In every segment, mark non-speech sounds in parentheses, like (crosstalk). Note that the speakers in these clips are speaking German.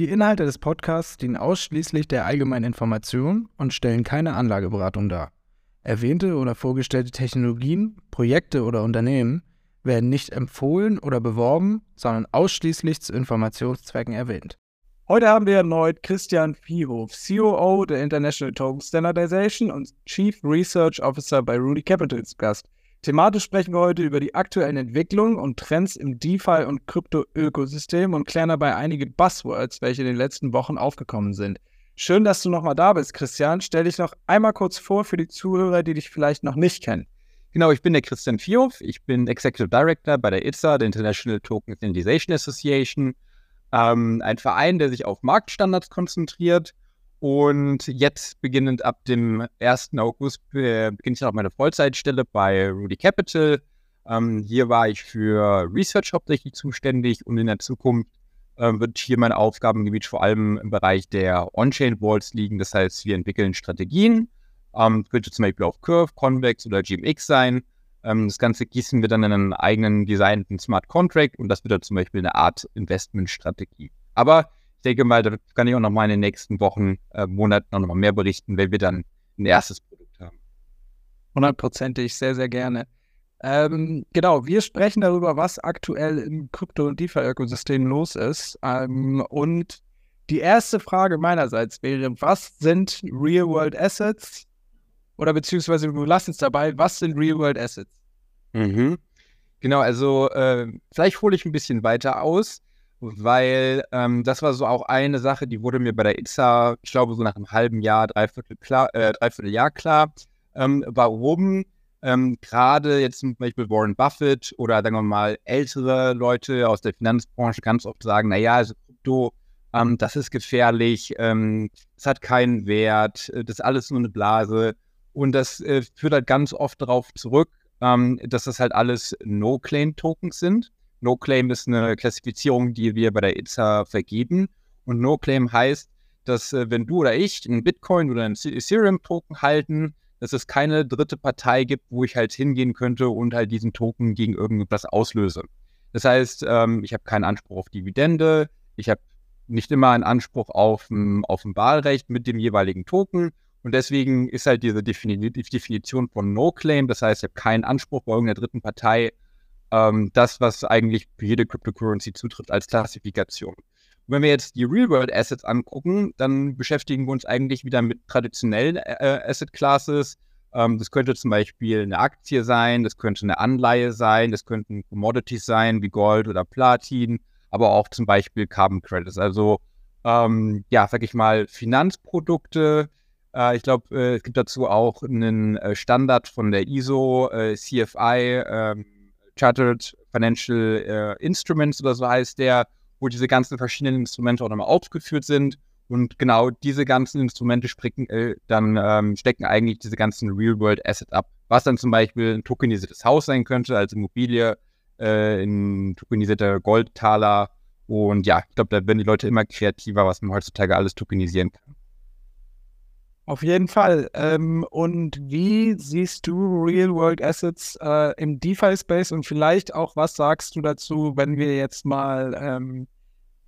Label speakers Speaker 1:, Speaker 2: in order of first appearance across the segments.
Speaker 1: Die Inhalte des Podcasts dienen ausschließlich der allgemeinen Information und stellen keine Anlageberatung dar. Erwähnte oder vorgestellte Technologien, Projekte oder Unternehmen werden nicht empfohlen oder beworben, sondern ausschließlich zu Informationszwecken erwähnt.
Speaker 2: Heute haben wir erneut Christian Viehhof, COO der International Token Standardization und Chief Research Officer bei Rudy Capital zu Gast. Thematisch sprechen wir heute über die aktuellen Entwicklungen und Trends im DeFi- und Krypto-Ökosystem und klären dabei einige Buzzwords, welche in den letzten Wochen aufgekommen sind. Schön, dass du nochmal da bist, Christian. Stell dich noch einmal kurz vor für die Zuhörer, die dich vielleicht noch nicht kennen.
Speaker 3: Genau, ich bin der Christian Vierhoff. Ich bin Executive Director bei der ITSA, der International Token Standardization Association. Ähm, ein Verein, der sich auf Marktstandards konzentriert und jetzt beginnend ab dem 1. August beginne ich auch meine Vollzeitstelle bei Rudy Capital. Ähm, hier war ich für Research hauptsächlich zuständig und in der Zukunft äh, wird hier mein Aufgabengebiet vor allem im Bereich der On-Chain-Walls liegen. Das heißt, wir entwickeln Strategien. Ähm, könnte zum Beispiel auf Curve, Convex oder GMX sein. Ähm, das Ganze gießen wir dann in einen eigenen designten Smart Contract und das wird dann zum Beispiel eine Art Investmentstrategie. Aber ich denke mal, da kann ich auch noch mal in den nächsten Wochen, äh, Monaten noch mal mehr berichten, wenn wir dann ein erstes Produkt haben.
Speaker 2: Hundertprozentig, sehr, sehr gerne. Ähm, genau, wir sprechen darüber, was aktuell im Krypto- und DeFi-Ökosystem los ist. Ähm, und die erste Frage meinerseits wäre, was sind Real-World Assets? Oder beziehungsweise wir lassen es dabei, was sind Real-World Assets?
Speaker 3: Mhm. Genau, also äh, vielleicht hole ich ein bisschen weiter aus weil ähm, das war so auch eine Sache, die wurde mir bei der ITSA, ich glaube, so nach einem halben Jahr, dreiviertel, klar, äh, dreiviertel Jahr klar, ähm, warum ähm, gerade jetzt zum Beispiel Warren Buffett oder sagen wir mal ältere Leute aus der Finanzbranche ganz oft sagen, naja, also Krypto, ähm, das ist gefährlich, ähm, es hat keinen Wert, äh, das ist alles nur eine Blase und das äh, führt halt ganz oft darauf zurück, ähm, dass das halt alles No-Claim-Tokens sind. No-Claim ist eine Klassifizierung, die wir bei der ITSA vergeben. Und No-Claim heißt, dass äh, wenn du oder ich einen Bitcoin oder einen Ethereum-Token halten, dass es keine dritte Partei gibt, wo ich halt hingehen könnte und halt diesen Token gegen irgendwas auslöse. Das heißt, ähm, ich habe keinen Anspruch auf Dividende, ich habe nicht immer einen Anspruch auf, auf ein Wahlrecht mit dem jeweiligen Token. Und deswegen ist halt diese Definition von No-Claim, das heißt, ich habe keinen Anspruch bei irgendeiner dritten Partei ähm, das, was eigentlich für jede Cryptocurrency zutrifft als Klassifikation. Und wenn wir jetzt die Real-World-Assets angucken, dann beschäftigen wir uns eigentlich wieder mit traditionellen äh, Asset-Classes. Ähm, das könnte zum Beispiel eine Aktie sein, das könnte eine Anleihe sein, das könnten Commodities sein wie Gold oder Platin, aber auch zum Beispiel Carbon Credits. Also ähm, ja, sag ich mal, Finanzprodukte. Äh, ich glaube, äh, es gibt dazu auch einen äh, Standard von der ISO, äh, CFI, ähm, Chartered Financial äh, Instruments oder so heißt der, wo diese ganzen verschiedenen Instrumente auch nochmal aufgeführt sind. Und genau diese ganzen Instrumente sprechen, äh, dann ähm, stecken eigentlich diese ganzen Real-World Assets ab. Was dann zum Beispiel ein tokenisiertes Haus sein könnte, als Immobilie, äh, ein tokenisierter Goldtaler. Und ja, ich glaube, da werden die Leute immer kreativer, was man heutzutage alles tokenisieren kann.
Speaker 2: Auf jeden Fall. Ähm, und wie siehst du Real-World Assets äh, im DeFi-Space und vielleicht auch, was sagst du dazu, wenn wir jetzt mal ähm,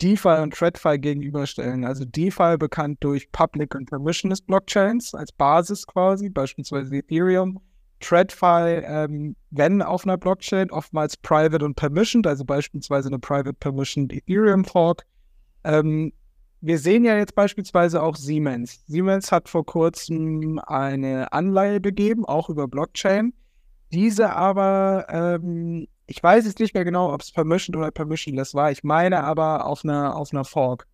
Speaker 2: DeFi und TradFi gegenüberstellen? Also DeFi bekannt durch Public und Permissionless Blockchains als Basis quasi, beispielsweise Ethereum. TradFi, ähm, wenn auf einer Blockchain, oftmals private und permissioned, also beispielsweise eine private permissioned Ethereum Fork. Ähm, wir sehen ja jetzt beispielsweise auch Siemens. Siemens hat vor kurzem eine Anleihe begeben, auch über Blockchain. Diese aber, ähm, ich weiß jetzt nicht mehr genau, ob es permissioned oder permissionless war. Ich meine aber auf einer, auf einer Fork.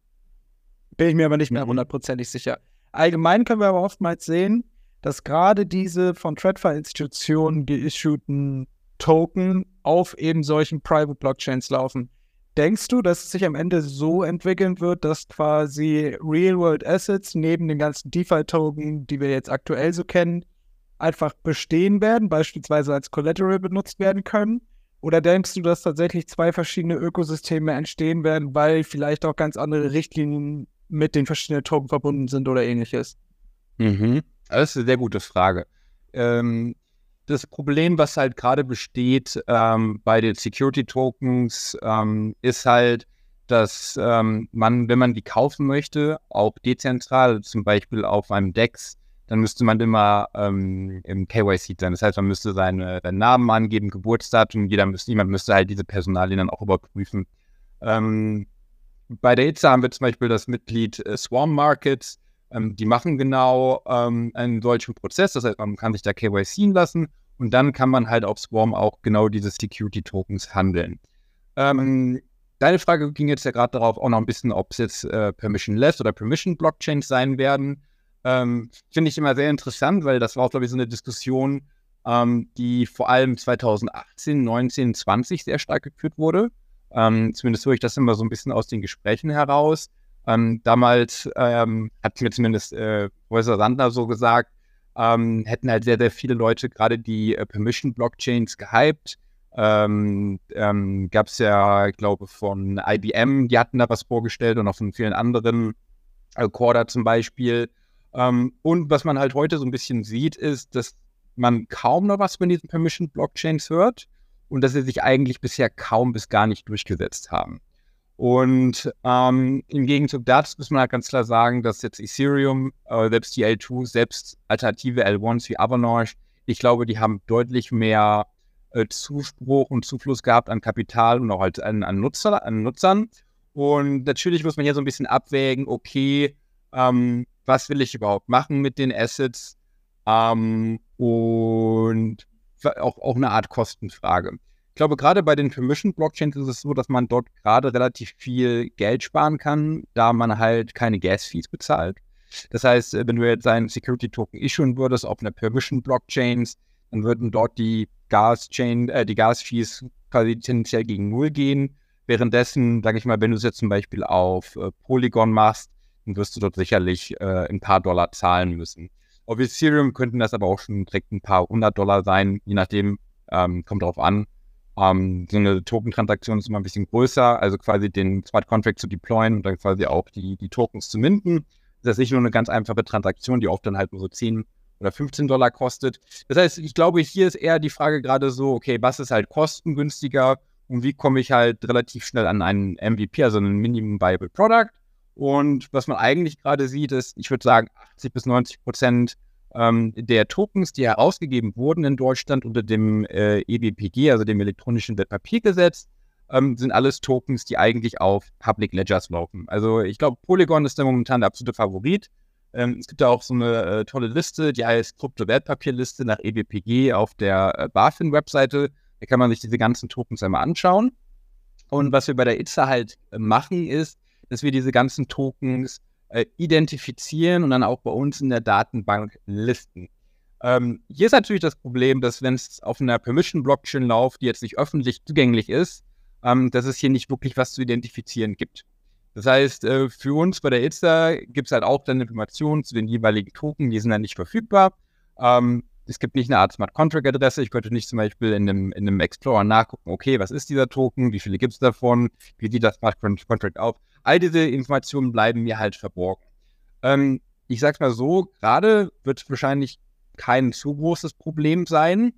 Speaker 2: Bin ich mir aber nicht mehr hundertprozentig sicher. Allgemein können wir aber oftmals sehen, dass gerade diese von TradFi-Institutionen geissueden Token auf eben solchen Private Blockchains laufen. Denkst du, dass es sich am Ende so entwickeln wird, dass quasi Real-World Assets neben den ganzen DeFi-Token, die wir jetzt aktuell so kennen, einfach bestehen werden, beispielsweise als Collateral benutzt werden können? Oder denkst du, dass tatsächlich zwei verschiedene Ökosysteme entstehen werden, weil vielleicht auch ganz andere Richtlinien mit den verschiedenen Token verbunden sind oder ähnliches?
Speaker 3: Mhm. Das ist eine sehr gute Frage. Ähm, das Problem, was halt gerade besteht ähm, bei den Security Tokens, ähm, ist halt, dass ähm, man, wenn man die kaufen möchte, auch dezentral, zum Beispiel auf einem DEX, dann müsste man immer ähm, im KYC sein. Das heißt, man müsste seine, seinen Namen angeben, Geburtsdatum, jeder müsste, jemand müsste halt diese Personalien dann auch überprüfen. Ähm, bei der ITSA haben wir zum Beispiel das Mitglied äh, Swarm Markets. Ähm, die machen genau ähm, einen solchen Prozess. Das heißt, man kann sich da KYC lassen und dann kann man halt auf Swarm auch genau diese Security Tokens handeln. Ähm, deine Frage ging jetzt ja gerade darauf auch noch ein bisschen, ob es jetzt äh, Permissionless oder Permission Blockchains sein werden. Ähm, Finde ich immer sehr interessant, weil das war auch, glaube ich, so eine Diskussion, ähm, die vor allem 2018, 19, 20 sehr stark geführt wurde. Ähm, zumindest höre ich das immer so ein bisschen aus den Gesprächen heraus. Ähm, damals ähm, hat mir zumindest äh, Professor Sandner so gesagt, ähm, hätten halt sehr, sehr viele Leute gerade die äh, Permission-Blockchains gehypt. Ähm, ähm, Gab es ja, ich glaube, von IBM, die hatten da was vorgestellt und auch von vielen anderen, Corda zum Beispiel. Ähm, und was man halt heute so ein bisschen sieht, ist, dass man kaum noch was von diesen Permission-Blockchains hört und dass sie sich eigentlich bisher kaum bis gar nicht durchgesetzt haben. Und ähm, im Gegenzug dazu muss man halt ganz klar sagen, dass jetzt Ethereum, äh, selbst die L2, selbst alternative L1s wie Avalanche, ich glaube, die haben deutlich mehr äh, Zuspruch und Zufluss gehabt an Kapital und auch halt an, an, Nutzer, an Nutzern. Und natürlich muss man hier so ein bisschen abwägen, okay, ähm, was will ich überhaupt machen mit den Assets? Ähm, und auch, auch eine Art Kostenfrage. Ich glaube, gerade bei den Permission-Blockchains ist es so, dass man dort gerade relativ viel Geld sparen kann, da man halt keine Gas-Fees bezahlt. Das heißt, wenn du jetzt einen Security-Token issuen würdest auf einer Permission-Blockchain, dann würden dort die Gas-Chain, äh, die Gas-Fees quasi tendenziell gegen Null gehen. Währenddessen, sage ich mal, wenn du es jetzt zum Beispiel auf äh, Polygon machst, dann wirst du dort sicherlich äh, ein paar Dollar zahlen müssen. Auf Ethereum könnten das aber auch schon direkt ein paar hundert Dollar sein, je nachdem, ähm, kommt darauf an. Ähm, so eine Token-Transaktion ist immer ein bisschen größer, also quasi den Smart Contract zu deployen und dann quasi auch die, die Tokens zu minden. Das ist nicht nur eine ganz einfache Transaktion, die oft dann halt nur so 10 oder 15 Dollar kostet. Das heißt, ich glaube, hier ist eher die Frage gerade so, okay, was ist halt kostengünstiger und wie komme ich halt relativ schnell an einen MVP, also einen Minimum Viable Product und was man eigentlich gerade sieht, ist, ich würde sagen, 80 bis 90 Prozent ähm, der Tokens, die herausgegeben wurden in Deutschland unter dem äh, EBPG, also dem elektronischen Wertpapiergesetz, ähm, sind alles Tokens, die eigentlich auf Public Ledgers laufen. Also ich glaube, Polygon ist da momentan der absolute Favorit. Ähm, es gibt da auch so eine äh, tolle Liste, die heißt Krypto-Wertpapierliste nach EBPG auf der äh, BaFin-Webseite. Da kann man sich diese ganzen Tokens einmal anschauen. Und was wir bei der ITSA halt äh, machen, ist, dass wir diese ganzen Tokens äh, identifizieren und dann auch bei uns in der Datenbank listen. Ähm, hier ist natürlich das Problem, dass wenn es auf einer Permission-Blockchain läuft, die jetzt nicht öffentlich zugänglich ist, ähm, dass es hier nicht wirklich was zu identifizieren gibt. Das heißt, äh, für uns bei der ITSA gibt es halt auch dann Informationen zu den jeweiligen Token, die sind dann nicht verfügbar. Ähm, es gibt nicht eine Art Smart Contract Adresse. Ich könnte nicht zum Beispiel in einem, in einem Explorer nachgucken, okay, was ist dieser Token, wie viele gibt es davon, wie sieht das Smart Contract auf. All diese Informationen bleiben mir halt verborgen. Ähm, ich sag's mal so, gerade wird wahrscheinlich kein zu großes Problem sein.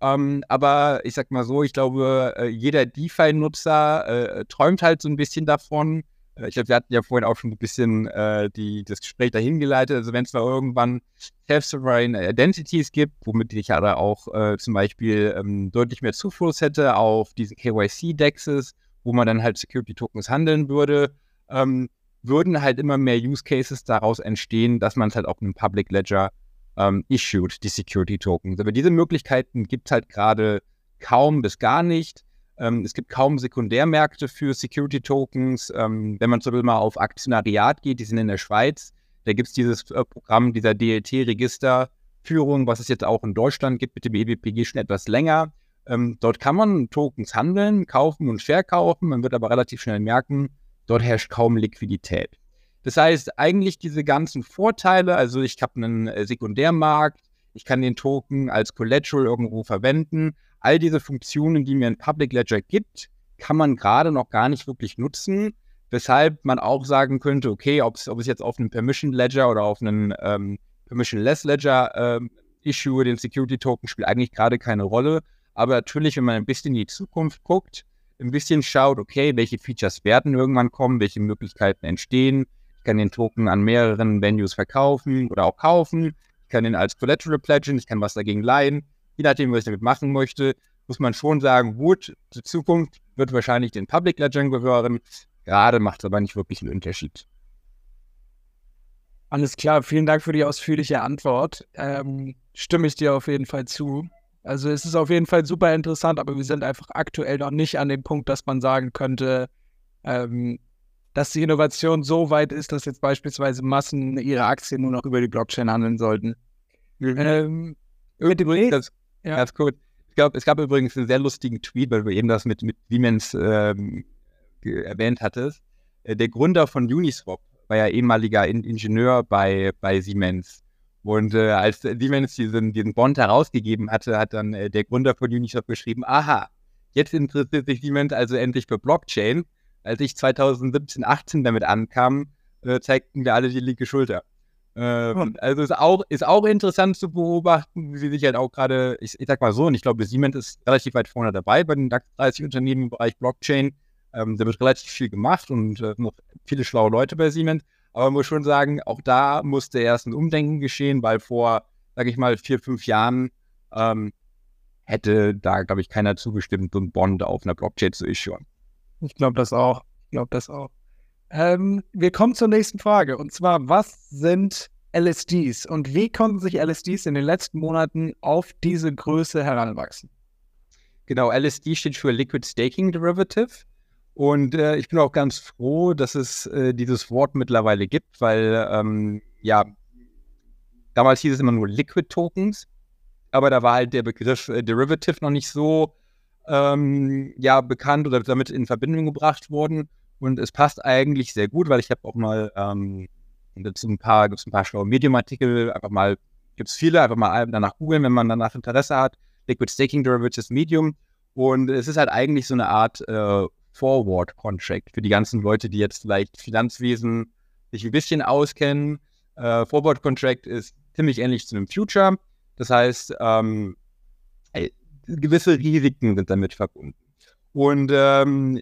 Speaker 3: Ähm, aber ich sag mal so, ich glaube, äh, jeder DeFi-Nutzer äh, träumt halt so ein bisschen davon, ich glaube, wir hatten ja vorhin auch schon ein bisschen äh, die, das Gespräch dahin geleitet. Also wenn es mal irgendwann Self-Sovereign Identities gibt, womit ich ja auch äh, zum Beispiel ähm, deutlich mehr Zufluss hätte auf diese KYC-Dexes, wo man dann halt Security-Tokens handeln würde, ähm, würden halt immer mehr Use Cases daraus entstehen, dass man es halt auf einem Public Ledger ähm, issued, die Security-Tokens. Aber diese Möglichkeiten gibt es halt gerade kaum bis gar nicht. Ähm, es gibt kaum Sekundärmärkte für Security Tokens. Ähm, wenn man zum Beispiel mal auf Aktionariat geht, die sind in der Schweiz, da gibt es dieses äh, Programm dieser DLT-Registerführung, was es jetzt auch in Deutschland gibt mit dem EBPG schon etwas länger. Ähm, dort kann man Tokens handeln, kaufen und verkaufen. Man wird aber relativ schnell merken, dort herrscht kaum Liquidität. Das heißt, eigentlich diese ganzen Vorteile, also ich habe einen äh, Sekundärmarkt, ich kann den Token als Collateral irgendwo verwenden, all diese Funktionen, die mir ein Public Ledger gibt, kann man gerade noch gar nicht wirklich nutzen, weshalb man auch sagen könnte, okay, ob es jetzt auf einem Permission Ledger oder auf einem ähm, Permissionless Ledger ähm, Issue, den Security Token, spielt eigentlich gerade keine Rolle. Aber natürlich, wenn man ein bisschen in die Zukunft guckt, ein bisschen schaut, okay, welche Features werden irgendwann kommen, welche Möglichkeiten entstehen. Ich kann den Token an mehreren Venues verkaufen oder auch kaufen. Ich kann ihn als Collateral pledgen, ich kann was dagegen leihen. Je nachdem, was ich damit machen möchte, muss man schon sagen, gut, die Zukunft wird wahrscheinlich den Public Ledgern gehören. Gerade macht es aber nicht wirklich einen Unterschied.
Speaker 2: Alles klar, vielen Dank für die ausführliche Antwort. Ähm, stimme ich dir auf jeden Fall zu. Also es ist auf jeden Fall super interessant, aber wir sind einfach aktuell noch nicht an dem Punkt, dass man sagen könnte, ähm, dass die Innovation so weit ist, dass jetzt beispielsweise Massen ihre Aktien nur noch über die Blockchain handeln sollten.
Speaker 3: Mhm. Ähm, mit dem das, ja. Ganz gut. Ich glaube, es gab übrigens einen sehr lustigen Tweet, weil du eben das mit, mit Siemens ähm, erwähnt hattest. Äh, der Gründer von Uniswap war ja ehemaliger In Ingenieur bei, bei Siemens. Und äh, als Siemens diesen, diesen Bond herausgegeben hatte, hat dann äh, der Gründer von Uniswap geschrieben, aha, jetzt interessiert sich Siemens also endlich für Blockchain. Als ich 2017, 18 damit ankam, äh, zeigten wir alle die linke Schulter. Ähm, also ist auch, ist auch interessant zu beobachten, wie sich halt auch gerade, ich, ich sag mal so, und ich glaube, Siemens ist relativ weit vorne dabei bei den DAX 30 Unternehmen im Bereich Blockchain. Ähm, da wird relativ viel gemacht und äh, noch viele schlaue Leute bei Siemens. Aber man muss schon sagen, auch da musste erst ein Umdenken geschehen, weil vor, sage ich mal, vier, fünf Jahren ähm, hätte da, glaube ich, keiner zugestimmt, so ein Bond auf einer Blockchain zu issuen.
Speaker 2: Ich glaube das auch. Ich glaube das auch. Ähm, wir kommen zur nächsten Frage. Und zwar, was sind LSDs und wie konnten sich LSDs in den letzten Monaten auf diese Größe heranwachsen?
Speaker 3: Genau, LSD steht für Liquid Staking Derivative. Und äh, ich bin auch ganz froh, dass es äh, dieses Wort mittlerweile gibt, weil ähm, ja, damals hieß es immer nur Liquid Tokens, aber da war halt der Begriff äh, Derivative noch nicht so ähm, ja, bekannt oder damit in Verbindung gebracht worden. Und es passt eigentlich sehr gut, weil ich habe auch mal ähm, dazu ein paar, gibt's ein paar schlaue Medium-Artikel, einfach mal, gibt es viele, einfach mal danach googeln, wenn man danach Interesse hat. Liquid Staking Derivatives Medium. Und es ist halt eigentlich so eine Art äh, Forward Contract für die ganzen Leute, die jetzt vielleicht Finanzwesen sich ein bisschen auskennen. Äh, Forward Contract ist ziemlich ähnlich zu einem Future. Das heißt, ähm, gewisse Risiken sind damit verbunden. Und ähm,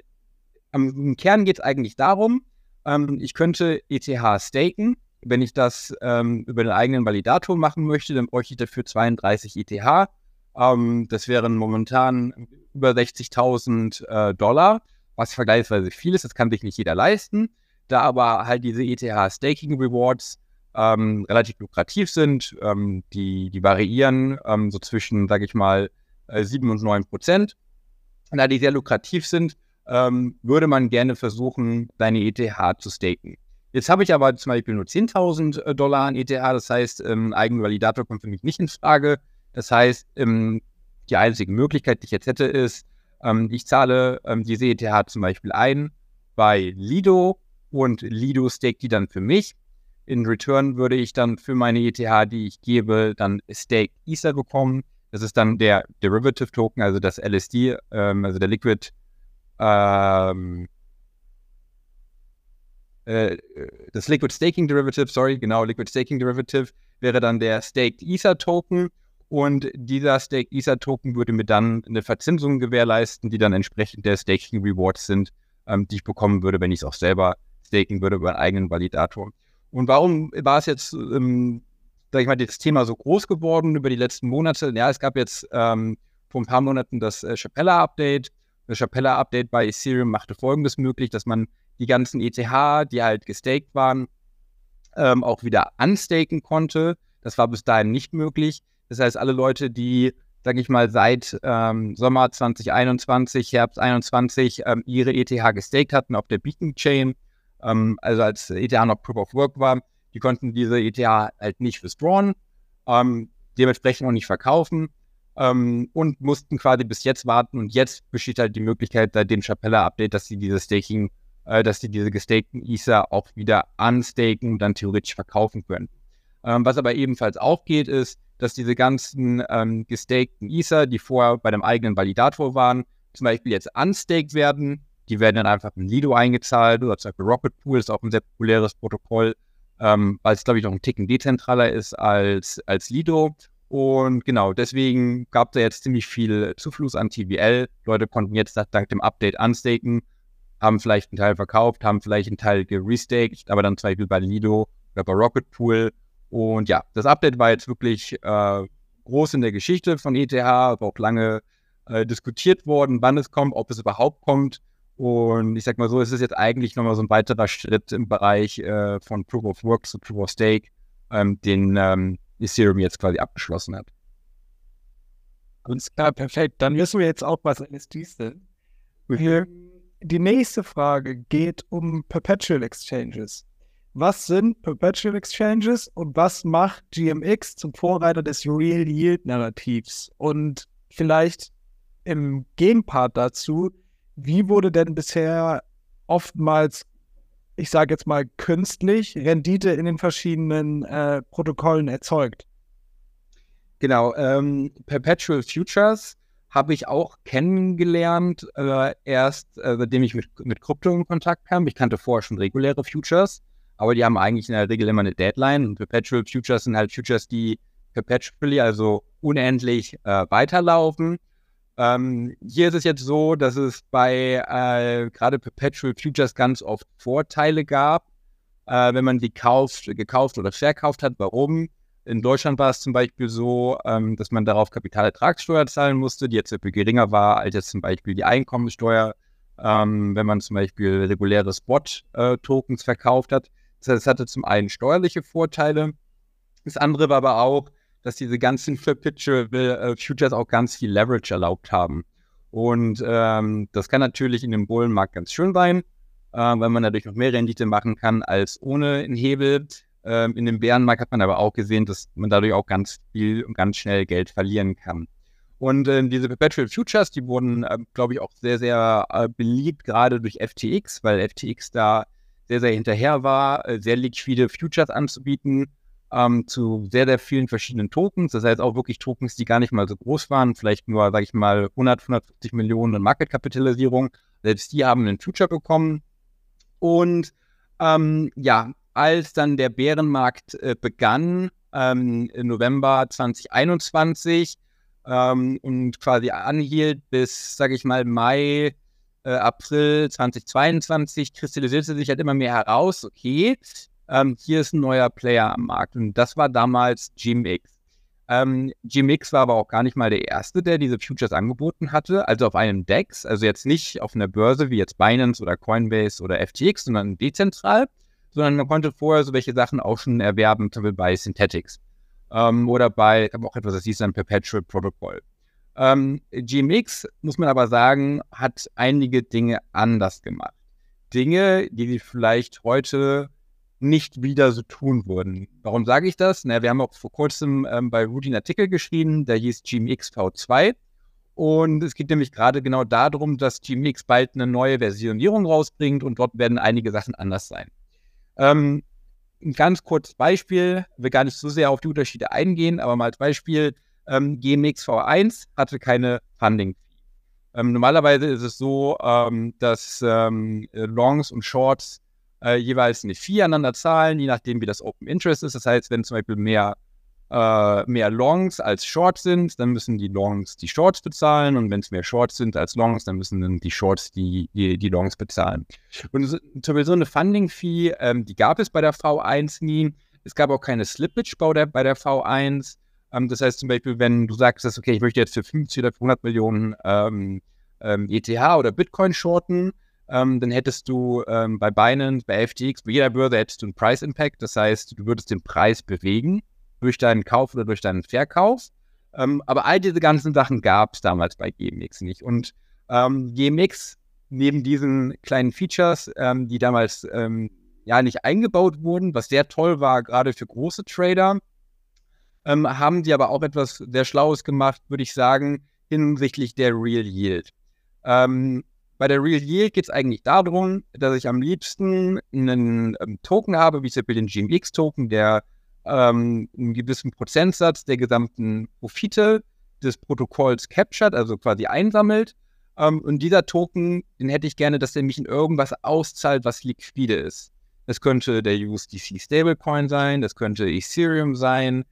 Speaker 3: im Kern geht es eigentlich darum, ähm, ich könnte ETH staken. Wenn ich das ähm, über den eigenen Validator machen möchte, dann bräuchte ich dafür 32 ETH. Ähm, das wären momentan über 60.000 äh, Dollar was vergleichsweise viel ist. Das kann sich nicht jeder leisten. Da aber halt diese ETH Staking Rewards ähm, relativ lukrativ sind, ähm, die, die variieren ähm, so zwischen, sage ich mal, äh, 7 und 9 Prozent. Da die sehr lukrativ sind, ähm, würde man gerne versuchen, seine ETH zu staken. Jetzt habe ich aber zum Beispiel nur 10.000 äh, Dollar an ETH, das heißt, ähm, Eigenvalidator kommt für mich nicht in Frage. Das heißt, ähm, die einzige Möglichkeit, die ich jetzt hätte, ist, ähm, ich zahle ähm, diese ETH zum Beispiel ein bei Lido und Lido staked die dann für mich. In Return würde ich dann für meine ETH, die ich gebe, dann Stake Ether bekommen. Das ist dann der Derivative Token, also das LSD, ähm, also der Liquid ähm, äh, das Liquid Staking Derivative, sorry, genau, Liquid Staking Derivative wäre dann der Staked Ether Token und dieser Stake Ether Token würde mir dann eine Verzinsung gewährleisten, die dann entsprechend der Staking Rewards sind, ähm, die ich bekommen würde, wenn ich es auch selber staken würde über einen eigenen Validator. Und warum war es jetzt, ähm, sag ich mal, das Thema so groß geworden über die letzten Monate? Ja, es gab jetzt ähm, vor ein paar Monaten das äh, Chapella Update. Das Chapella Update bei Ethereum machte folgendes möglich, dass man die ganzen ETH, die halt gestaked waren, ähm, auch wieder unstaken konnte. Das war bis dahin nicht möglich. Das heißt, alle Leute, die, sage ich mal, seit ähm, Sommer 2021, Herbst 2021 ähm, ihre ETH gestaked hatten auf der Beacon Chain, ähm, also als ETH noch Proof of Work war, die konnten diese ETH halt nicht withdrawn, ähm, dementsprechend auch nicht verkaufen. Ähm, und mussten quasi bis jetzt warten. Und jetzt besteht halt die Möglichkeit seit dem Chapella-Update, dass sie diese Staking, äh, dass sie diese gestakten Ether auch wieder unstaken und dann theoretisch verkaufen können. Ähm, was aber ebenfalls auch geht, ist, dass diese ganzen ähm, gestakten Ether, die vorher bei dem eigenen Validator waren, zum Beispiel jetzt unstaked werden. Die werden dann einfach in Lido eingezahlt oder zum Beispiel Rocket Pool ist auch ein sehr populäres Protokoll, ähm, weil es, glaube ich, noch ein Ticken dezentraler ist als, als Lido. Und genau, deswegen gab es da jetzt ziemlich viel Zufluss an TVL. Leute konnten jetzt dank dem Update unstaken, haben vielleicht einen Teil verkauft, haben vielleicht einen Teil gerestaked, aber dann zum Beispiel bei Lido oder bei Rocket Pool. Und ja, das Update war jetzt wirklich äh, groß in der Geschichte von ETH, war auch lange äh, diskutiert worden, wann es kommt, ob es überhaupt kommt. Und ich sag mal so, es ist jetzt eigentlich nochmal so ein weiterer Schritt im Bereich äh, von Proof of Work zu Proof of Stake, ähm, den ähm, Ethereum jetzt quasi abgeschlossen hat.
Speaker 2: Alles klar, perfekt. Dann wissen wir jetzt auch, was NFTs sind. Die nächste Frage geht um Perpetual Exchanges. Was sind Perpetual Exchanges und was macht GMX zum Vorreiter des Real Yield Narrativs? Und vielleicht im Gegenpart dazu, wie wurde denn bisher oftmals, ich sage jetzt mal künstlich, Rendite in den verschiedenen äh, Protokollen erzeugt?
Speaker 3: Genau, ähm, Perpetual Futures habe ich auch kennengelernt, äh, erst äh, seitdem ich mit, mit Krypto in Kontakt kam. Ich kannte vorher schon reguläre Futures, aber die haben eigentlich in der Regel immer eine Deadline. Und Perpetual Futures sind halt Futures, die perpetually, also unendlich äh, weiterlaufen. Ähm, hier ist es jetzt so, dass es bei äh, gerade Perpetual Futures ganz oft Vorteile gab, äh, wenn man die kauft, gekauft oder verkauft hat. Warum? In Deutschland war es zum Beispiel so, ähm, dass man darauf Kapitalertragssteuer zahlen musste, die jetzt geringer war als jetzt zum Beispiel die Einkommensteuer, ähm, wenn man zum Beispiel reguläre Spot-Tokens äh, verkauft hat. Das heißt, es hatte zum einen steuerliche Vorteile. Das andere war aber auch, dass diese ganzen Perpetual äh, Futures auch ganz viel Leverage erlaubt haben. Und ähm, das kann natürlich in dem Bullenmarkt ganz schön sein, äh, weil man dadurch noch mehr Rendite machen kann als ohne einen Hebel. Ähm, in dem Bärenmarkt hat man aber auch gesehen, dass man dadurch auch ganz viel und ganz schnell Geld verlieren kann. Und äh, diese Perpetual Futures, die wurden, äh, glaube ich, auch sehr, sehr äh, beliebt, gerade durch FTX, weil FTX da sehr, sehr hinterher war, äh, sehr liquide Futures anzubieten ähm, zu sehr, sehr vielen verschiedenen Tokens. Das heißt auch wirklich Tokens, die gar nicht mal so groß waren, vielleicht nur, sage ich mal, 100, 150 Millionen Marketkapitalisierung. Selbst die haben einen Future bekommen. Und ähm, ja, als dann der Bärenmarkt äh, begann, ähm, im November 2021 ähm, und quasi anhielt bis, sage ich mal, Mai, äh, April 2022, kristallisierte sich halt immer mehr heraus, okay, ähm, hier ist ein neuer Player am Markt. Und das war damals GMX. Ähm, GMX war aber auch gar nicht mal der erste, der diese Futures angeboten hatte, also auf einem DEX, also jetzt nicht auf einer Börse wie jetzt Binance oder Coinbase oder FTX, sondern dezentral, sondern man konnte vorher so welche Sachen auch schon erwerben, zum Beispiel bei Synthetics ähm, oder bei, ich habe auch etwas, das hieß dann Perpetual Protocol. Ähm, GMX, muss man aber sagen, hat einige Dinge anders gemacht. Dinge, die sie vielleicht heute nicht wieder so tun würden. Warum sage ich das? Na, wir haben auch vor kurzem ähm, bei Rudy einen Artikel geschrieben, der hieß GMX V2. Und es geht nämlich gerade genau darum, dass GMX bald eine neue Versionierung rausbringt und dort werden einige Sachen anders sein. Ähm, ein ganz kurzes Beispiel, will gar nicht so sehr auf die Unterschiede eingehen, aber mal als Beispiel, ähm, GMX V1 hatte keine Funding. Ähm, normalerweise ist es so, ähm, dass ähm, Longs und Shorts äh, jeweils eine Fee aneinander zahlen, je nachdem, wie das Open Interest ist. Das heißt, wenn zum Beispiel mehr, äh, mehr Longs als Shorts sind, dann müssen die Longs die Shorts bezahlen und wenn es mehr Shorts sind als Longs, dann müssen dann die Shorts die, die, die Longs bezahlen. Und so, so eine Funding-Fee, ähm, die gab es bei der V1 nie. Es gab auch keine Slippage bei der, bei der V1. Ähm, das heißt zum Beispiel, wenn du sagst, okay, ich möchte jetzt für 50 oder 100 Millionen ähm, ähm ETH oder Bitcoin shorten, ähm, dann hättest du ähm, bei Binance, bei FTX, bei jeder Börse hättest du einen Price Impact. Das heißt, du würdest den Preis bewegen durch deinen Kauf oder durch deinen Verkauf. Ähm, aber all diese ganzen Sachen gab es damals bei GMX nicht. Und ähm, GMX, neben diesen kleinen Features, ähm, die damals ähm, ja nicht eingebaut wurden, was sehr toll war, gerade für große Trader, haben die aber auch etwas sehr Schlaues gemacht, würde ich sagen, hinsichtlich der Real Yield. Ähm, bei der Real Yield geht es eigentlich darum, dass ich am liebsten einen ähm, Token habe, wie zum Beispiel den GMX-Token, der ähm, einen gewissen Prozentsatz der gesamten Profite des Protokolls captured, also quasi einsammelt. Ähm, und dieser Token, den hätte ich gerne, dass der mich in irgendwas auszahlt, was liquide ist. Das könnte der USDC Stablecoin sein, das könnte Ethereum sein.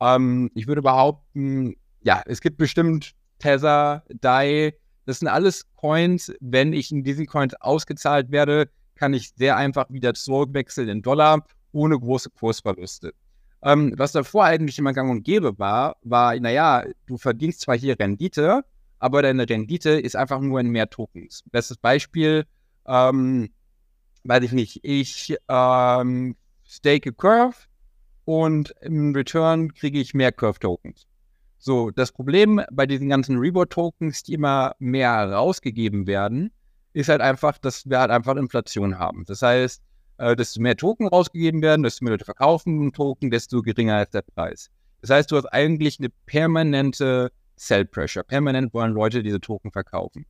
Speaker 3: Ähm, ich würde behaupten, ja, es gibt bestimmt Tether, DAI, das sind alles Coins. Wenn ich in diesen Coins ausgezahlt werde, kann ich sehr einfach wieder zurückwechseln in Dollar ohne große Kursverluste. Ähm, was davor eigentlich immer gang und gäbe war, war, naja, du verdienst zwar hier Rendite, aber deine Rendite ist einfach nur in mehr Tokens. Bestes Beispiel, ähm, weiß ich nicht, ich ähm, stake Curve und im Return kriege ich mehr Curve-Tokens. So, das Problem bei diesen ganzen Reward-Tokens, die immer mehr rausgegeben werden, ist halt einfach, dass wir halt einfach Inflation haben. Das heißt, äh, desto mehr Token rausgegeben werden, desto mehr Leute verkaufen einen Token, desto geringer ist der Preis. Das heißt, du hast eigentlich eine permanente Sell Pressure. Permanent wollen Leute diese Token verkaufen.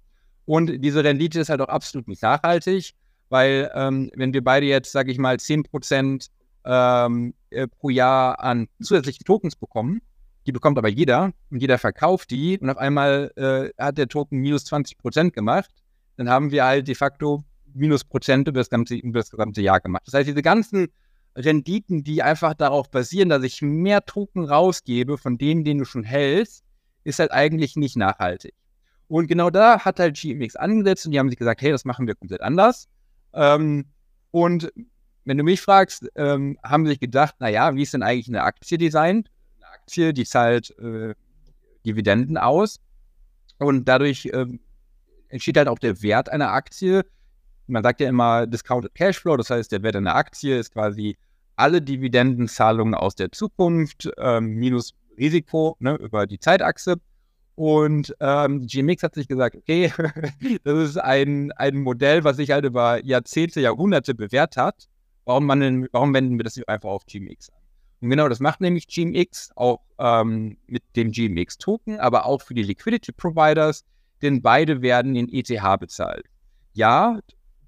Speaker 3: Und diese Rendite ist halt auch absolut nicht nachhaltig, weil ähm, wenn wir beide jetzt, sage ich mal, 10% ähm, äh, pro Jahr an zusätzlichen Tokens bekommen, die bekommt aber jeder und jeder verkauft die und auf einmal äh, hat der Token minus 20 Prozent gemacht. Dann haben wir halt de facto minus Prozent über das, ganze, über das gesamte Jahr gemacht. Das heißt, diese ganzen Renditen, die einfach darauf basieren, dass ich mehr Token rausgebe von denen, den du schon hältst, ist halt eigentlich nicht nachhaltig. Und genau da hat halt GMX angesetzt und die haben sich gesagt, hey, das machen wir komplett anders. Ähm, und wenn du mich fragst, ähm, haben sie sich gedacht, naja, wie ist denn eigentlich eine Aktie designt? Aktie, die zahlt äh, Dividenden aus und dadurch äh, entsteht halt auch der Wert einer Aktie. Man sagt ja immer Discounted Cashflow, das heißt, der Wert einer Aktie ist quasi alle Dividendenzahlungen aus der Zukunft ähm, minus Risiko ne, über die Zeitachse. Und ähm, GMX hat sich gesagt, okay, (laughs) das ist ein, ein Modell, was sich halt über Jahrzehnte, Jahrhunderte bewährt hat. Warum, man, warum wenden wir das nicht einfach auf GMX an? Und genau das macht nämlich GMX auch ähm, mit dem GMX-Token, aber auch für die Liquidity Providers, denn beide werden in ETH bezahlt. Ja,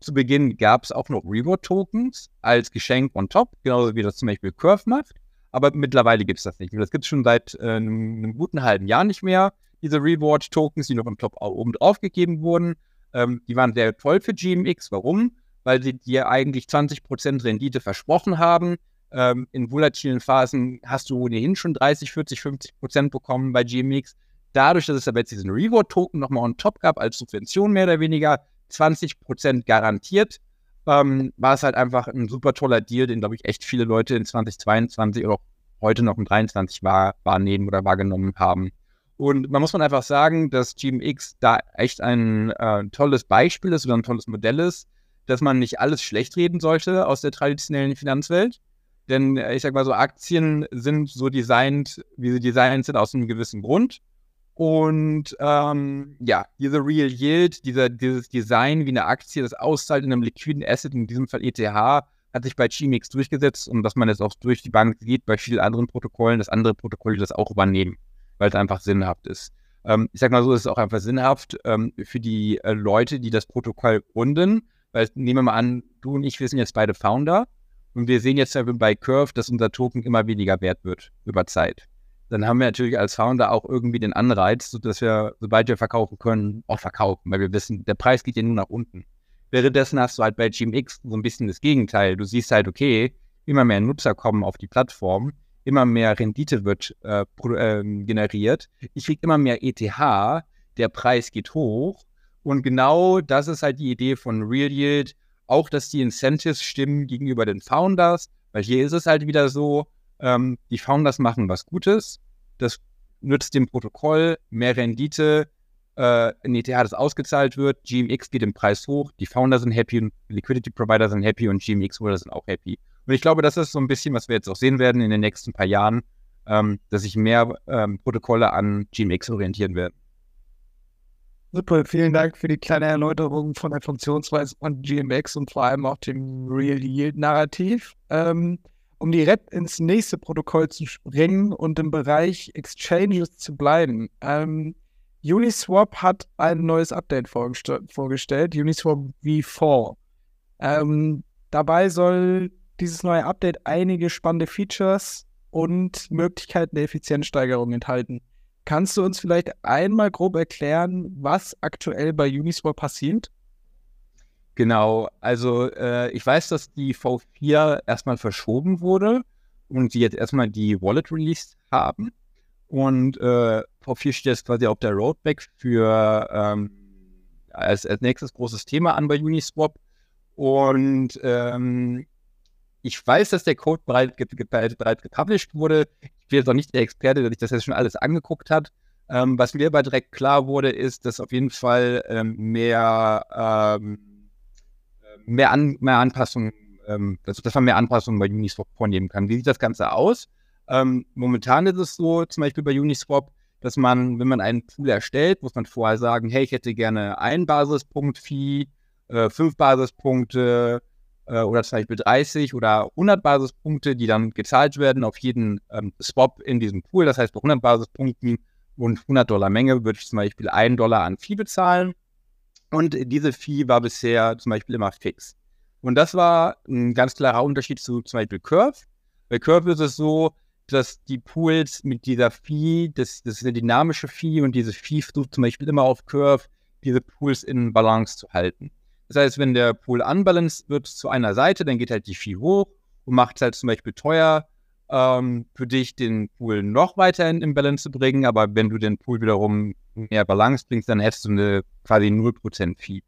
Speaker 3: zu Beginn gab es auch noch Reward-Tokens als Geschenk on top, genauso wie das zum Beispiel Curve macht. Aber mittlerweile gibt es das nicht. Das gibt es schon seit äh, einem, einem, guten halben Jahr nicht mehr. Diese Reward-Tokens, die noch im Top oben drauf gegeben wurden, ähm, die waren sehr toll für GMX. Warum? Weil sie dir eigentlich 20% Rendite versprochen haben, ähm, in volatilen Phasen hast du ohnehin schon 30, 40, 50 Prozent bekommen bei GMX. Dadurch, dass es aber jetzt diesen Reward-Token nochmal on top gab, als Subvention mehr oder weniger, 20 Prozent garantiert, ähm, war es halt einfach ein super toller Deal, den, glaube ich, echt viele Leute in 2022 oder auch heute noch in 2023 wahr, wahrnehmen oder wahrgenommen haben. Und man muss man einfach sagen, dass GMX da echt ein äh, tolles Beispiel ist oder ein tolles Modell ist, dass man nicht alles schlecht reden sollte aus der traditionellen Finanzwelt, denn äh, ich sag mal so, Aktien sind so designt, wie sie designt sind, aus einem gewissen Grund. Und ähm, ja, diese Real Yield, dieser, dieses Design wie eine Aktie, das auszahlt in einem liquiden Asset, in diesem Fall ETH, hat sich bei GMX durchgesetzt und dass man jetzt auch durch die Bank sieht, bei vielen anderen Protokollen, dass andere Protokolle das auch übernehmen, weil es einfach sinnhaft ist. Ähm, ich sag mal so, es ist auch einfach sinnhaft ähm, für die äh, Leute, die das Protokoll gründen, weil nehmen wir mal an, du und ich, wir sind jetzt beide Founder und wir sehen jetzt bei Curve, dass unser Token immer weniger wert wird über Zeit. Dann haben wir natürlich als Founder auch irgendwie den Anreiz, dass wir, sobald wir verkaufen können, auch verkaufen, weil wir wissen, der Preis geht ja nur nach unten. Währenddessen hast du halt bei GMX so ein bisschen das Gegenteil. Du siehst halt, okay, immer mehr Nutzer kommen auf die Plattform, immer mehr Rendite wird äh, äh, generiert, ich kriege immer mehr ETH, der Preis geht hoch. Und genau das ist halt die Idee von Real Yield auch, dass die Incentives stimmen gegenüber den Founders, weil hier ist es halt wieder so, ähm, die Founders machen was Gutes, das nützt dem Protokoll mehr Rendite, äh, ein ETH, das ausgezahlt wird, GMX geht im Preis hoch, die Founder sind happy und Liquidity Provider sind happy und GMX Holder sind auch happy. Und ich glaube, das ist so ein bisschen, was wir jetzt auch sehen werden in den nächsten paar Jahren, ähm, dass sich mehr ähm, Protokolle an GMX orientieren werden.
Speaker 2: Super, vielen Dank für die kleine Erläuterung von der Funktionsweise von GMX und vor allem auch dem Real Yield Narrativ. Ähm, um direkt ins nächste Protokoll zu springen und im Bereich Exchanges zu bleiben. Ähm, Uniswap hat ein neues Update vorgest vorgestellt, Uniswap V4. Ähm, dabei soll dieses neue Update einige spannende Features und Möglichkeiten der Effizienzsteigerung enthalten. Kannst du uns vielleicht einmal grob erklären, was aktuell bei Uniswap passiert?
Speaker 3: Genau, also äh, ich weiß, dass die V4 erstmal verschoben wurde und sie jetzt erstmal die Wallet released haben. Und äh, V4 steht jetzt quasi auf der Roadback für ähm, als, als nächstes großes Thema an bei Uniswap. Und ähm, ich weiß, dass der Code bereits bereit, bereit gepublished wurde. Bin jetzt auch nicht der Experte, der sich das jetzt schon alles angeguckt hat. Ähm, was mir aber direkt klar wurde, ist, dass auf jeden Fall ähm, mehr, ähm, mehr, An mehr Anpassungen, ähm, dass, dass man mehr Anpassungen bei Uniswap vornehmen kann. Wie sieht das Ganze aus? Ähm, momentan ist es so, zum Beispiel bei Uniswap, dass man, wenn man einen Pool erstellt, muss man vorher sagen, hey, ich hätte gerne einen Basispunkt-Fee, äh, fünf Basispunkte, äh, oder zum Beispiel 30 oder 100 Basispunkte, die dann gezahlt werden auf jeden ähm, Swap in diesem Pool. Das heißt, bei 100 Basispunkten und 100 Dollar Menge würde ich zum Beispiel 1 Dollar an Fee bezahlen. Und diese Fee war bisher zum Beispiel immer fix. Und das war ein ganz klarer Unterschied zu zum Beispiel Curve. Bei Curve ist es so, dass die Pools mit dieser Fee, das, das ist eine dynamische Fee und diese Fee versucht zum Beispiel immer auf Curve, diese Pools in Balance zu halten. Das heißt, wenn der Pool unbalanced wird zu einer Seite, dann geht halt die Fee hoch und macht es halt zum Beispiel teuer ähm, für dich, den Pool noch weiter in, in Balance zu bringen. Aber wenn du den Pool wiederum mehr Balance bringst, dann hättest du eine quasi 0% Fee.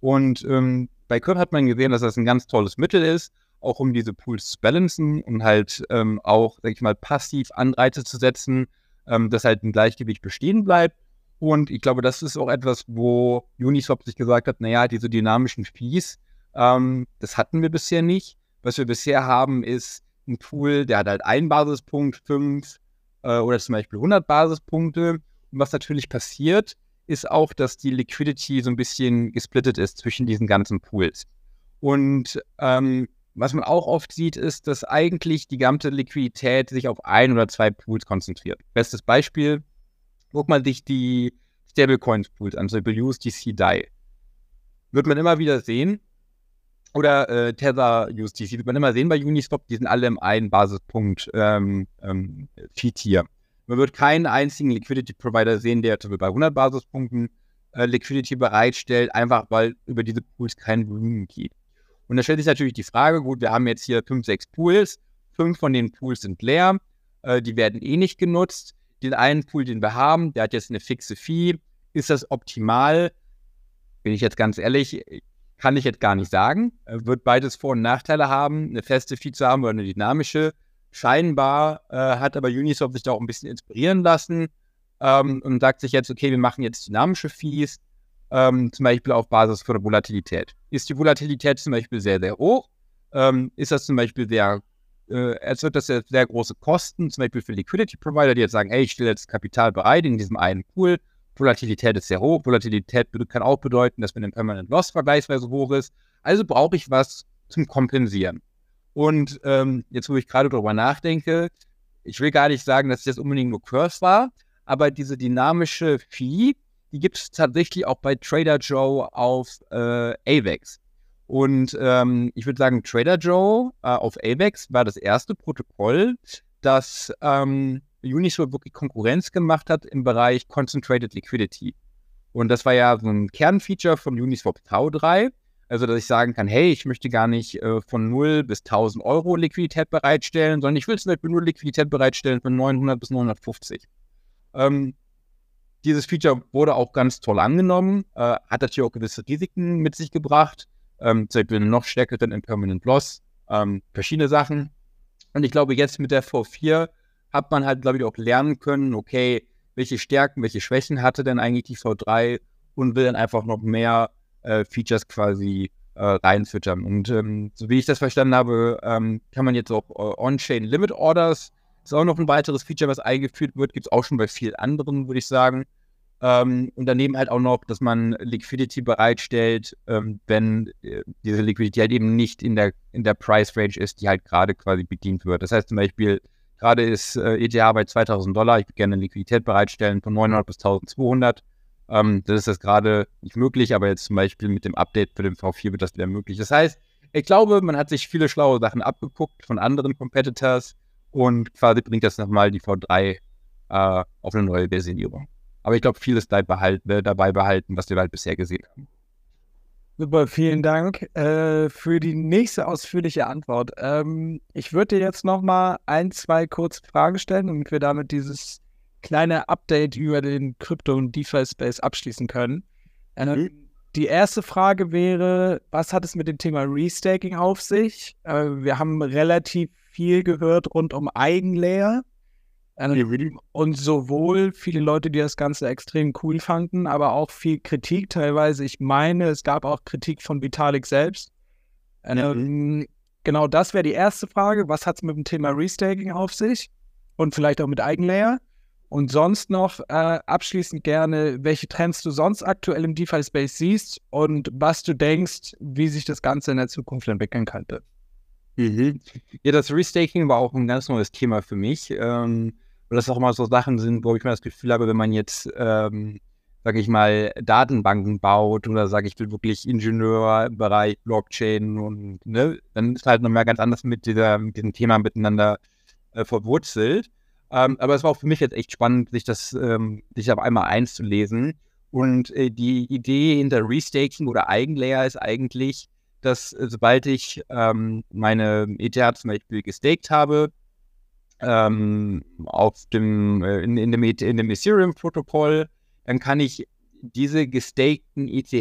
Speaker 3: Und ähm, bei Curve hat man gesehen, dass das ein ganz tolles Mittel ist, auch um diese Pools zu balancen und halt ähm, auch, sag ich mal, passiv Anreize zu setzen, ähm, dass halt ein Gleichgewicht bestehen bleibt und ich glaube, das ist auch etwas, wo Uniswap sich gesagt hat, naja, diese dynamischen Fees, ähm, das hatten wir bisher nicht. Was wir bisher haben, ist ein Pool, der hat halt einen Basispunkt, fünf äh, oder zum Beispiel 100 Basispunkte. Und was natürlich passiert, ist auch, dass die Liquidity so ein bisschen gesplittet ist zwischen diesen ganzen Pools. Und ähm, was man auch oft sieht, ist, dass eigentlich die ganze Liquidität sich auf ein oder zwei Pools konzentriert. Bestes Beispiel, guck mal sich die Stablecoins-Pools an, zum Beispiel USDC DAI. Wird man immer wieder sehen, oder äh, Tether USDC, wird man immer sehen bei Uniswap, die sind alle im einen Basispunkt ähm, ähm, Fee-Tier. Man wird keinen einzigen Liquidity-Provider sehen, der zum Beispiel bei 100 Basispunkten äh, Liquidity bereitstellt, einfach weil über diese Pools kein Volumen geht. Und da stellt sich natürlich die Frage, gut, wir haben jetzt hier 5, 6 Pools, fünf von den Pools sind leer, äh, die werden eh nicht genutzt den einen Pool, den wir haben, der hat jetzt eine fixe Fee. Ist das optimal? Bin ich jetzt ganz ehrlich, kann ich jetzt gar nicht sagen. Wird beides Vor- und Nachteile haben, eine feste Fee zu haben oder eine dynamische. Scheinbar äh, hat aber Uniswap sich da auch ein bisschen inspirieren lassen ähm, und sagt sich jetzt, okay, wir machen jetzt dynamische Fees, ähm, zum Beispiel auf Basis von der Volatilität. Ist die Volatilität zum Beispiel sehr, sehr hoch? Ähm, ist das zum Beispiel sehr äh, wird das jetzt sehr große Kosten, zum Beispiel für Liquidity Provider, die jetzt sagen, ey, ich stelle jetzt Kapital bereit in diesem einen Pool. Volatilität ist sehr hoch. Volatilität kann auch bedeuten, dass mein Permanent Loss vergleichsweise hoch ist. Also brauche ich was zum Kompensieren. Und ähm, jetzt, wo ich gerade darüber nachdenke, ich will gar nicht sagen, dass das unbedingt nur Curse war, aber diese dynamische Fee, die gibt es tatsächlich auch bei Trader Joe auf äh, AVEX. Und ähm, ich würde sagen, Trader Joe äh, auf AVEX war das erste Protokoll, das ähm, Uniswap wirklich Konkurrenz gemacht hat im Bereich Concentrated Liquidity. Und das war ja so ein Kernfeature von Uniswap Tau 3. Also, dass ich sagen kann, hey, ich möchte gar nicht äh, von 0 bis 1000 Euro Liquidität bereitstellen, sondern ich will zum Beispiel nur Liquidität bereitstellen von 900 bis 950. Ähm, dieses Feature wurde auch ganz toll angenommen, äh, hat natürlich auch gewisse Risiken mit sich gebracht ähm, zum Beispiel noch stärkeren Impermanent Loss, ähm, verschiedene Sachen. Und ich glaube, jetzt mit der V4 hat man halt, glaube ich, auch lernen können, okay, welche Stärken, welche Schwächen hatte denn eigentlich die V3 und will dann einfach noch mehr äh, Features quasi äh, reinfüttern. Und ähm, so wie ich das verstanden habe, ähm, kann man jetzt auch äh, On-Chain Limit Orders, ist auch noch ein weiteres Feature, was eingeführt wird, gibt es auch schon bei vielen anderen, würde ich sagen. Ähm, und daneben halt auch noch, dass man Liquidity bereitstellt, ähm, wenn äh, diese Liquidity halt eben nicht in der, in der Price Range ist, die halt gerade quasi bedient wird. Das heißt zum Beispiel, gerade ist äh, ETH bei 2000 Dollar, ich würde gerne Liquidität bereitstellen von 900 bis 1200. Ähm, das ist jetzt gerade nicht möglich, aber jetzt zum Beispiel mit dem Update für den V4 wird das wieder möglich. Das heißt, ich glaube, man hat sich viele schlaue Sachen abgeguckt von anderen Competitors und quasi bringt das nochmal die V3 äh, auf eine neue Versionierung. Aber ich glaube, vieles bleibt behalten, äh, dabei behalten, was wir halt bisher gesehen haben.
Speaker 2: Super, vielen Dank äh, für die nächste ausführliche Antwort. Ähm, ich würde dir jetzt noch mal ein, zwei kurze Fragen stellen, damit wir damit dieses kleine Update über den Krypto- und DeFi-Space abschließen können. Ähm, mhm. Die erste Frage wäre, was hat es mit dem Thema Restaking auf sich? Äh, wir haben relativ viel gehört rund um Eigenlayer. Ähm, und sowohl viele Leute, die das Ganze extrem cool fanden, aber auch viel Kritik teilweise. Ich meine, es gab auch Kritik von Vitalik selbst. Ähm, genau das wäre die erste Frage. Was hat es mit dem Thema Restaking auf sich? Und vielleicht auch mit Eigenlayer? Und sonst noch äh, abschließend gerne, welche Trends du sonst aktuell im DeFi-Space siehst und was du denkst, wie sich das Ganze in der Zukunft entwickeln könnte.
Speaker 3: Mhm. Ja, das Restaking war auch ein ganz neues Thema für mich. Ähm, weil das auch immer so Sachen sind, wo ich mir das Gefühl habe, wenn man jetzt, ähm, sage ich mal, Datenbanken baut oder sage ich, bin wirklich Ingenieur im Bereich Blockchain und ne, dann ist halt nochmal ganz anders mit, dieser, mit diesem Thema miteinander äh, verwurzelt. Ähm, aber es war auch für mich jetzt echt spannend, sich das, ähm, sich auf einmal einzulesen. Und äh, die Idee hinter Restaking oder Eigenlayer ist eigentlich, dass äh, sobald ich ähm, meine ETH zum Beispiel gestaked habe, ähm, auf dem, äh, in, in, dem, e in dem Ethereum-Protokoll, dann kann ich diese gestakten ETH,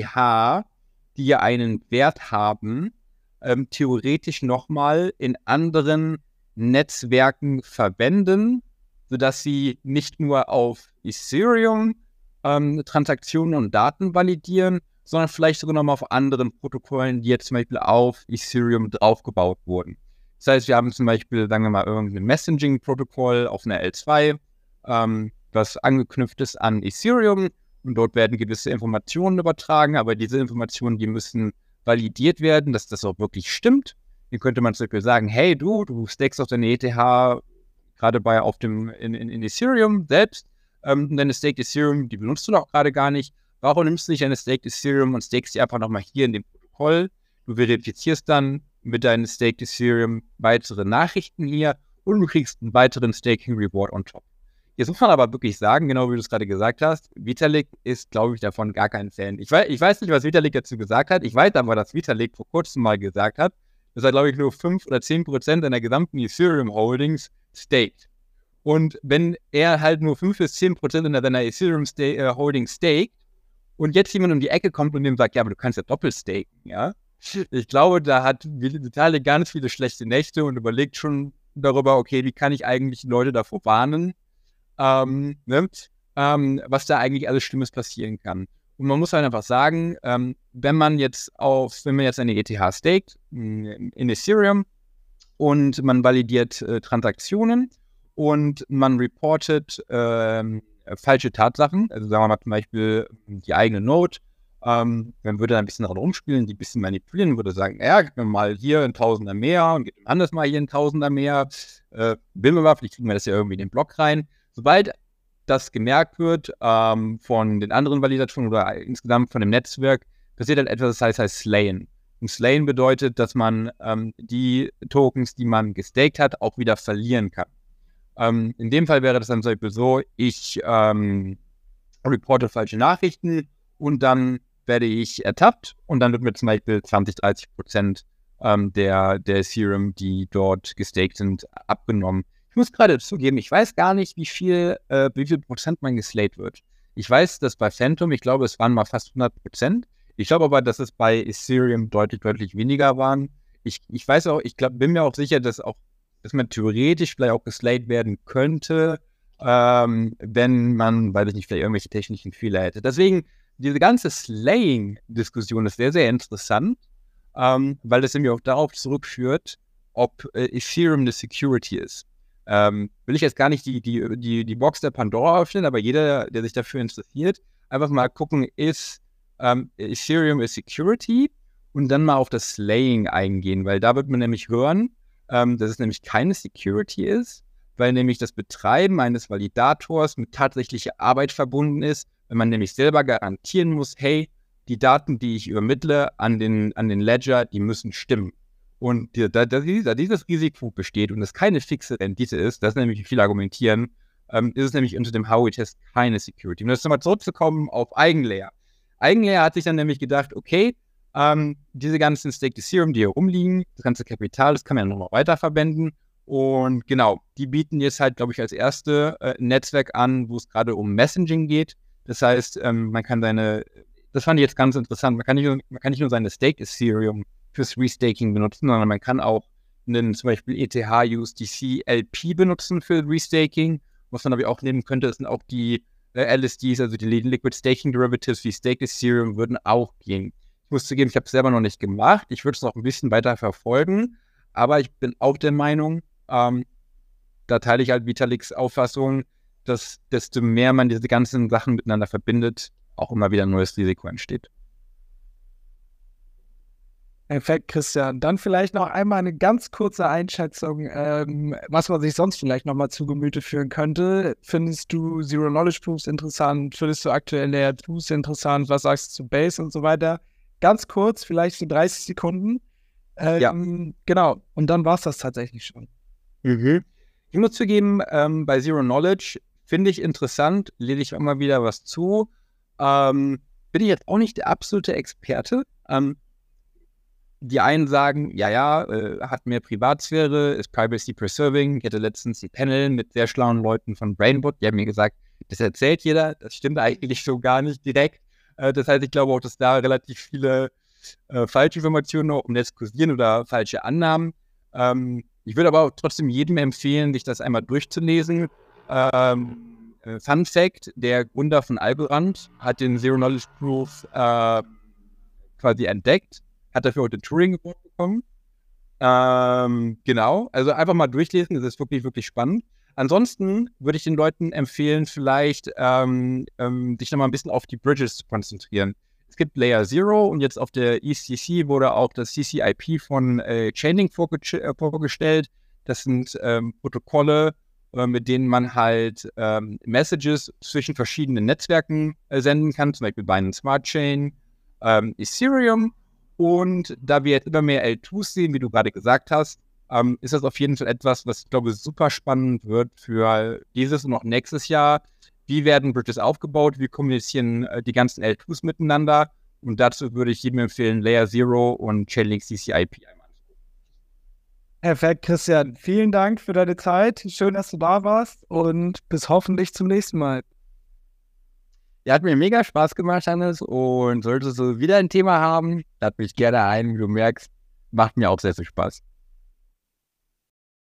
Speaker 3: die ja einen Wert haben, ähm, theoretisch nochmal in anderen Netzwerken verwenden, sodass sie nicht nur auf Ethereum ähm, Transaktionen und Daten validieren, sondern vielleicht sogar nochmal auf anderen Protokollen, die jetzt zum Beispiel auf Ethereum draufgebaut wurden. Das heißt, wir haben zum Beispiel, sagen wir mal, irgendein Messaging-Protokoll auf einer L2, ähm, was angeknüpft ist an Ethereum und dort werden gewisse Informationen übertragen, aber diese Informationen, die müssen validiert werden, dass das auch wirklich stimmt. Hier könnte man zum Beispiel sagen, hey du, du stakest auf deine ETH gerade bei auf dem in, in, in Ethereum selbst, ähm, deine Staked Ethereum, die benutzt du doch gerade gar nicht. Warum nimmst du nicht deine Staked Ethereum und stakest die einfach nochmal hier in dem Protokoll? Du verifizierst dann mit deinem Staked Ethereum weitere Nachrichten hier und du kriegst einen weiteren Staking Reward on top. Jetzt muss man aber wirklich sagen, genau wie du es gerade gesagt hast, Vitalik ist, glaube ich, davon gar kein Fan. Ich weiß, ich weiß nicht, was Vitalik dazu gesagt hat. Ich weiß aber, dass Vitalik vor kurzem mal gesagt hat, dass er, glaube ich, nur 5 oder 10 Prozent seiner gesamten Ethereum Holdings staked. Und wenn er halt nur 5 bis 10 Prozent seiner Ethereum äh, Holdings staked und jetzt jemand um die Ecke kommt und dem sagt, ja, aber du kannst ja doppelt staken, ja, ich glaube, da hat Vitalik ganz viele schlechte Nächte und überlegt schon darüber, okay, wie kann ich eigentlich Leute davor warnen, ähm, ne? ähm, was da eigentlich alles Schlimmes passieren kann. Und man muss halt einfach sagen, ähm, wenn man jetzt auf, wenn man jetzt eine ETH staked in Ethereum und man validiert äh, Transaktionen und man reportet äh, falsche Tatsachen, also sagen wir mal zum Beispiel die eigene Node ähm, man würde ein bisschen daran rumspielen, die ein bisschen manipulieren, würde sagen, ja, gib mir mal hier ein Tausender mehr und gib dem anders mal hier ein Tausender mehr. Äh, will man mal, vielleicht kriegen wir das ja irgendwie in den Block rein. Sobald das gemerkt wird ähm, von den anderen Validatoren oder insgesamt von dem Netzwerk, passiert dann etwas, das heißt, heißt Slayen. Und Slayen bedeutet, dass man ähm, die Tokens, die man gestaked hat, auch wieder verlieren kann. Ähm, in dem Fall wäre das dann so, ich ähm, reporte falsche Nachrichten und dann werde ich ertappt und dann wird mir zum Beispiel 20, 30 Prozent ähm, der, der Ethereum, die dort gestaked sind, abgenommen. Ich muss gerade zugeben, ich weiß gar nicht, wie viel, äh, wie viel Prozent man geslayed wird. Ich weiß, dass bei Phantom, ich glaube, es waren mal fast 100 Prozent. Ich glaube aber, dass es bei Ethereum deutlich, deutlich weniger waren. Ich, ich weiß auch, ich glaub, bin mir auch sicher, dass auch, dass man theoretisch vielleicht auch geslayed werden könnte, ähm, wenn man, weiß ich nicht, vielleicht irgendwelche technischen Fehler hätte. Deswegen diese ganze Slaying-Diskussion ist sehr, sehr interessant, ähm, weil das nämlich auch darauf zurückführt, ob äh, Ethereum eine Security ist. ähm, will ich jetzt gar nicht die, die, die, die Box der Pandora öffnen, aber jeder, der sich dafür interessiert, einfach mal gucken, ist ähm, Ethereum a Security und dann mal auf das Slaying eingehen, weil da wird man nämlich hören, ähm, dass es nämlich keine Security ist, weil nämlich das Betreiben eines Validators mit tatsächlicher Arbeit verbunden ist, wenn man nämlich selber garantieren muss, hey, die Daten, die ich übermittle an den, an den Ledger, die müssen stimmen. Und da, da, da dieses Risiko besteht und es keine fixe Rendite ist, das ist nämlich, wie viele argumentieren, ähm, ist es nämlich unter dem Howey-Test keine Security. Um jetzt nochmal zurückzukommen auf Eigenlayer. Eigenlayer hat sich dann nämlich gedacht, okay, ähm, diese ganzen Staked Ethereum, die hier rumliegen, das ganze Kapital, das kann man ja nochmal weiterverwenden. Und genau, die bieten jetzt halt, glaube ich, als erste äh, Netzwerk an, wo es gerade um Messaging geht. Das heißt, ähm, man kann seine, das fand ich jetzt ganz interessant, man kann nicht nur, man kann nicht nur seine Staked Ethereum fürs Restaking benutzen, sondern man kann auch einen zum Beispiel ETH USDC LP benutzen für Restaking. Was man aber auch nehmen könnte, sind auch die äh, LSDs, also die Liquid Staking Derivatives wie Staked Ethereum würden auch gehen. Ich muss zugeben, ich habe es selber noch nicht gemacht. Ich würde es noch ein bisschen weiter verfolgen, aber ich bin auch der Meinung, ähm, da teile ich halt Vitaliks Auffassung, dass desto mehr man diese ganzen Sachen miteinander verbindet, auch immer wieder ein neues Risiko entsteht.
Speaker 2: Perfekt, Christian. Dann vielleicht noch einmal eine ganz kurze Einschätzung, ähm, was man sich sonst vielleicht nochmal zu Gemüte führen könnte. Findest du Zero Knowledge Proofs interessant? Findest du aktuell Layer 2 interessant? Was sagst du zu Base und so weiter? Ganz kurz, vielleicht so 30 Sekunden. Ähm, ja. Genau. Und dann war es das tatsächlich schon.
Speaker 3: Mhm. Ich muss zugeben, ähm, bei Zero Knowledge finde ich interessant, lese ich immer wieder was zu. Ähm, bin ich jetzt auch nicht der absolute Experte. Ähm, die einen sagen, ja, ja, äh, hat mehr Privatsphäre, ist Privacy Preserving. Ich hatte letztens die Panel mit sehr schlauen Leuten von Brainbot, die haben mir gesagt, das erzählt jeder, das stimmt eigentlich so gar nicht direkt. Äh, das heißt, ich glaube auch, dass da relativ viele äh, falsche Informationen noch im Netz oder falsche Annahmen. Ähm, ich würde aber trotzdem jedem empfehlen, sich das einmal durchzulesen. Ähm, äh, Fun Fact: Der Gründer von Algorand hat den Zero Knowledge Proof äh, quasi entdeckt hat dafür heute Turing Award bekommen. Ähm, genau, also einfach mal durchlesen, das ist wirklich, wirklich spannend. Ansonsten würde ich den Leuten empfehlen, vielleicht ähm, ähm, sich nochmal ein bisschen auf die Bridges zu konzentrieren. Es gibt Layer Zero und jetzt auf der ECC wurde auch das CCIP von äh, Chainlink vorge äh, vorgestellt. Das sind ähm, Protokolle, mit denen man halt ähm, Messages zwischen verschiedenen Netzwerken äh, senden kann, zum Beispiel Binance Smart Chain, ähm, Ethereum und da wir jetzt immer mehr L2s sehen, wie du gerade gesagt hast, ähm, ist das auf jeden Fall etwas, was ich glaube super spannend wird für dieses und auch nächstes Jahr. Wie werden Bridges aufgebaut? Wie kommunizieren äh, die ganzen L2s miteinander? Und dazu würde ich jedem empfehlen, Layer Zero und Chainlink CCIP einmal.
Speaker 2: Perfekt, Christian. Vielen Dank für deine Zeit. Schön, dass du da warst und bis hoffentlich zum nächsten Mal.
Speaker 3: Ja, hat mir mega Spaß gemacht, Hannes. Und solltest du wieder ein Thema haben, lad mich gerne ein. Wie du merkst, macht mir auch sehr viel Spaß.